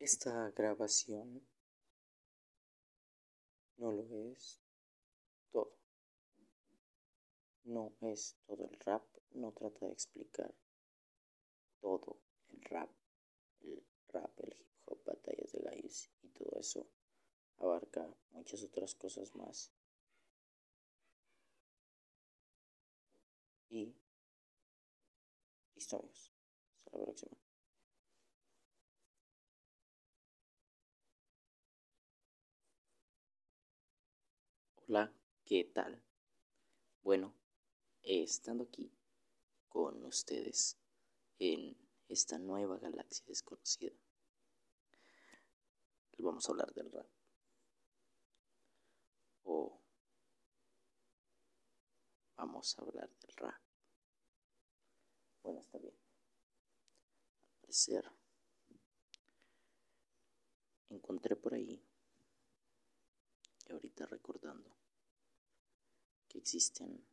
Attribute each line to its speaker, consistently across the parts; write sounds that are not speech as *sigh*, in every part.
Speaker 1: Esta grabación no lo es todo. No es todo el rap, no trata de explicar todo el rap, el rap, el hip hop, batallas de gallos y todo eso abarca muchas otras cosas más. Y historias. Hasta la próxima. Hola, ¿qué tal? Bueno, estando aquí con ustedes en esta nueva galaxia desconocida, vamos a hablar del rap. O vamos a hablar del rap. Bueno, está bien. Al parecer, encontré por ahí, y ahorita recordando, que existen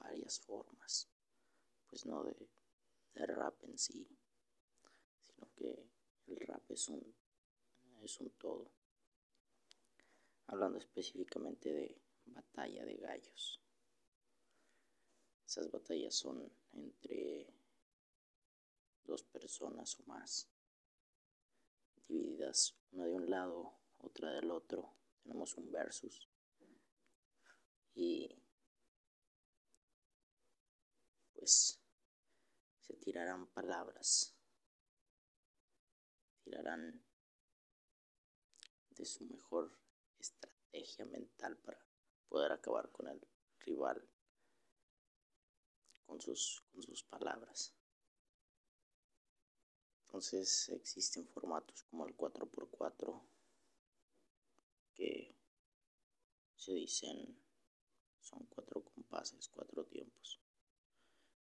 Speaker 1: varias formas, pues no de, rap en sí, sino que el rap es un, es un todo. Hablando específicamente de batalla de gallos. Esas batallas son entre dos personas o más, divididas una de un lado, otra del otro. Tenemos un versus y pues se tirarán palabras, tirarán de su mejor estrategia mental para poder acabar con el rival con sus, con sus palabras. Entonces existen formatos como el 4x4 que se dicen son cuatro compases, cuatro tiempos.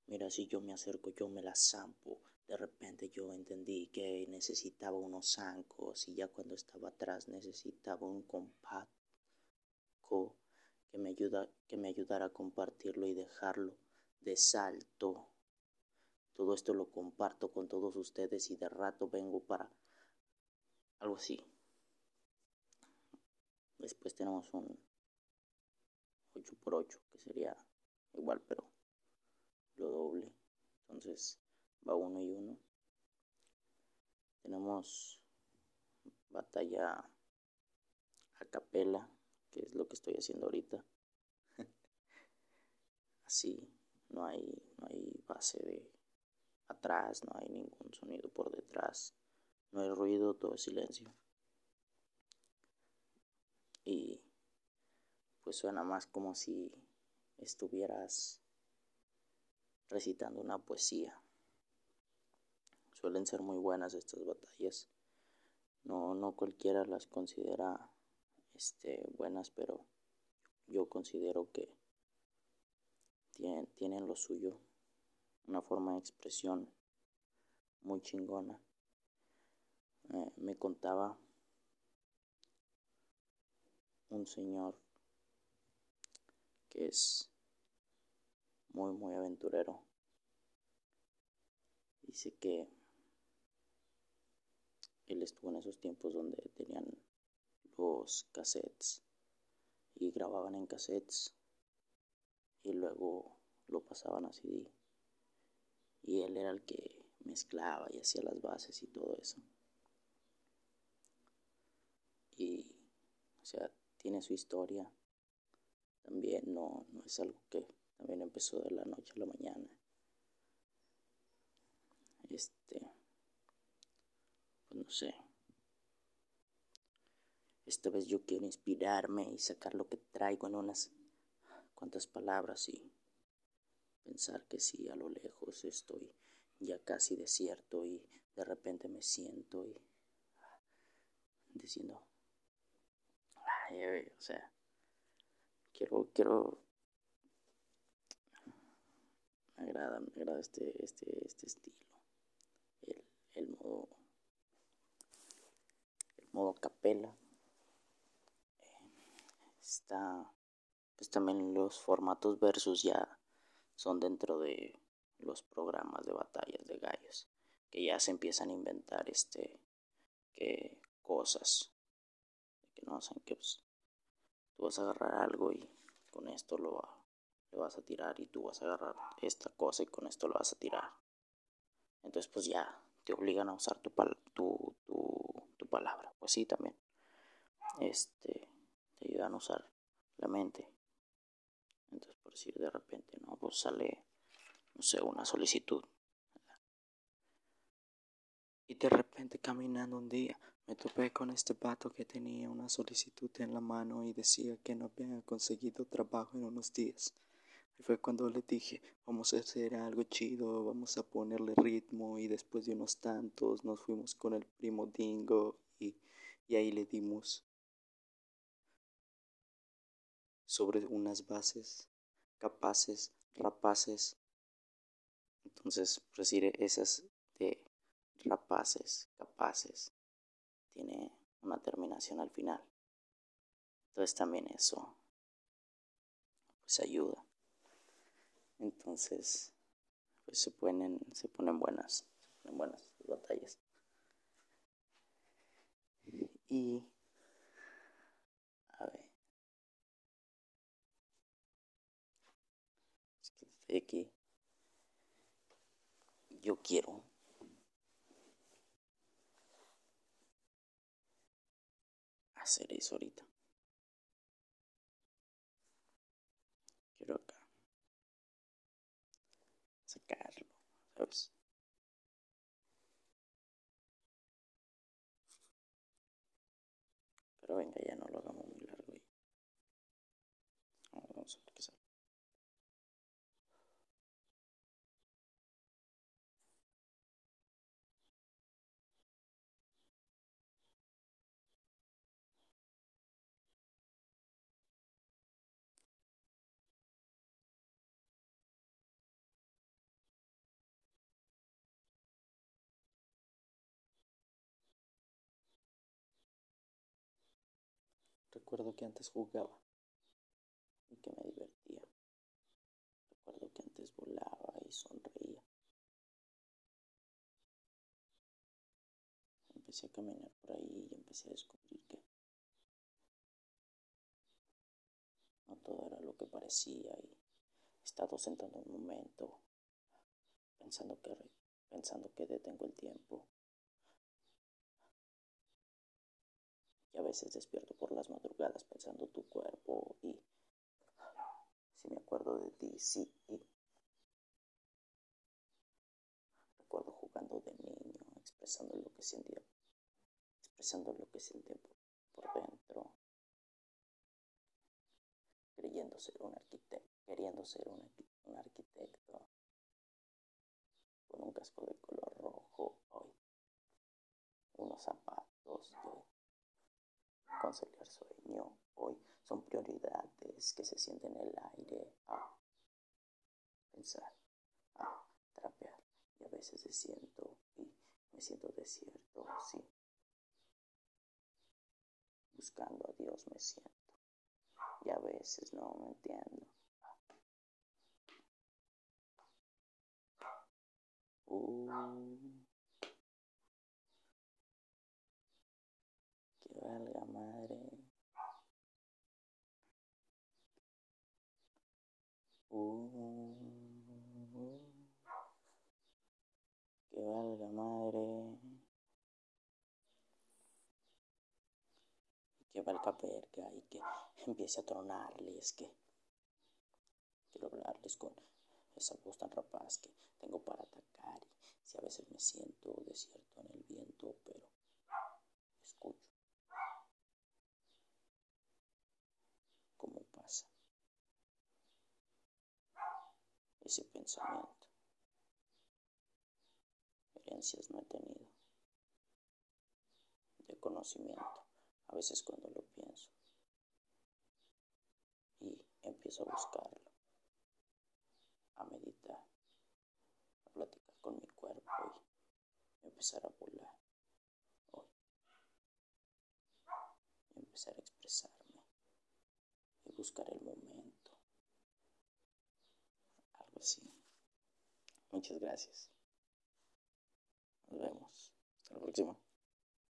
Speaker 1: Mira, si yo me acerco, yo me la zampo. De repente yo entendí que necesitaba unos zancos y ya cuando estaba atrás necesitaba un compacto que me, ayuda, que me ayudara a compartirlo y dejarlo de salto. Todo esto lo comparto con todos ustedes y de rato vengo para algo así. Después tenemos un 8 por 8 que sería igual pero lo doble. Entonces va uno y uno. Tenemos batalla a capela que es lo que estoy haciendo ahorita. *laughs* Así no hay no hay base de atrás no hay ningún sonido por detrás no hay ruido todo es silencio. Y pues suena más como si estuvieras recitando una poesía. Suelen ser muy buenas estas batallas. No, no cualquiera las considera este, buenas, pero yo considero que tienen, tienen lo suyo. Una forma de expresión muy chingona. Eh, me contaba un señor que es muy, muy aventurero. Dice que él estuvo en esos tiempos donde tenían los cassettes y grababan en cassettes y luego lo pasaban a CD. Y él era el que mezclaba y hacía las bases y todo eso. Y, o sea, tiene su historia también no, no es algo que también empezó de la noche a la mañana. Este, pues no sé. Esta vez yo quiero inspirarme y sacar lo que traigo en unas cuantas palabras y pensar que si a lo lejos estoy ya casi desierto y de repente me siento y diciendo, o sea, quiero, quiero, me agrada, me agrada este, este, este estilo, el, modo, el modo capela, está, pues también los formatos versus ya son dentro de los programas de batallas de gallos, que ya se empiezan a inventar este que cosas, que no saben que pues, tú vas a agarrar algo y con esto lo, lo vas a tirar y tú vas a agarrar esta cosa y con esto lo vas a tirar. Entonces pues ya te obligan a usar tu, tu, tu, tu palabra. Pues sí, también. Este, te ayudan a usar la mente. Entonces por decir de repente, no, pues sale, no sé, una solicitud. Y de repente caminando un día me topé con este pato que tenía una solicitud en la mano y decía que no había conseguido trabajo en unos días. Y fue cuando le dije, vamos a hacer algo chido, vamos a ponerle ritmo y después de unos tantos nos fuimos con el primo Dingo y, ahí le dimos sobre unas bases capaces, rapaces. Entonces, decir esas de rapaces, capaces, tiene una terminación al final. Entonces también eso pues ayuda. Entonces, pues se ponen, se ponen buenas, se ponen buenas batallas. Y a ver. Es que estoy aquí. Yo quiero hacer eso ahorita. Quiero acá sacarlo, ¿sabes? Recuerdo que antes jugaba y que me divertía. Recuerdo que antes volaba y sonreía. Empecé a caminar por ahí y empecé a descubrir que no todo era lo que parecía y he estado sentado un momento pensando que, pensando que detengo el tiempo y a veces despierto por las madrugadas pensando tu cuerpo y si me acuerdo de ti, sí, y recuerdo jugando de niño, expresando lo que sentía, expresando lo que sentía por, dentro, creyendo ser un arquitecto, queriendo ser un, arquitecto con un casco de color rojo hoy, unos zapatos de conciliar sueño hoy son prioridades que se sienten en el aire a pensar, a trapear. Y a veces me siento y me siento desierto, sí. Buscando a Dios me siento. Y a veces no me entiendo. Uh. Valga madre. Uh, que valga madre. Que valga verga y que empiece a tronarles que quiero hablarles con esa voz tan rapaz que tengo para atacar y si a veces me siento desierto en el viento, pero ese pensamiento. Herencias no he tenido de conocimiento, a veces cuando lo pienso. Y empiezo a buscarlo, a meditar, a platicar con mi cuerpo y empezar a volar empezar a expresarme y buscar el momento Muchas gracias. Nos vemos. Hasta la próxima.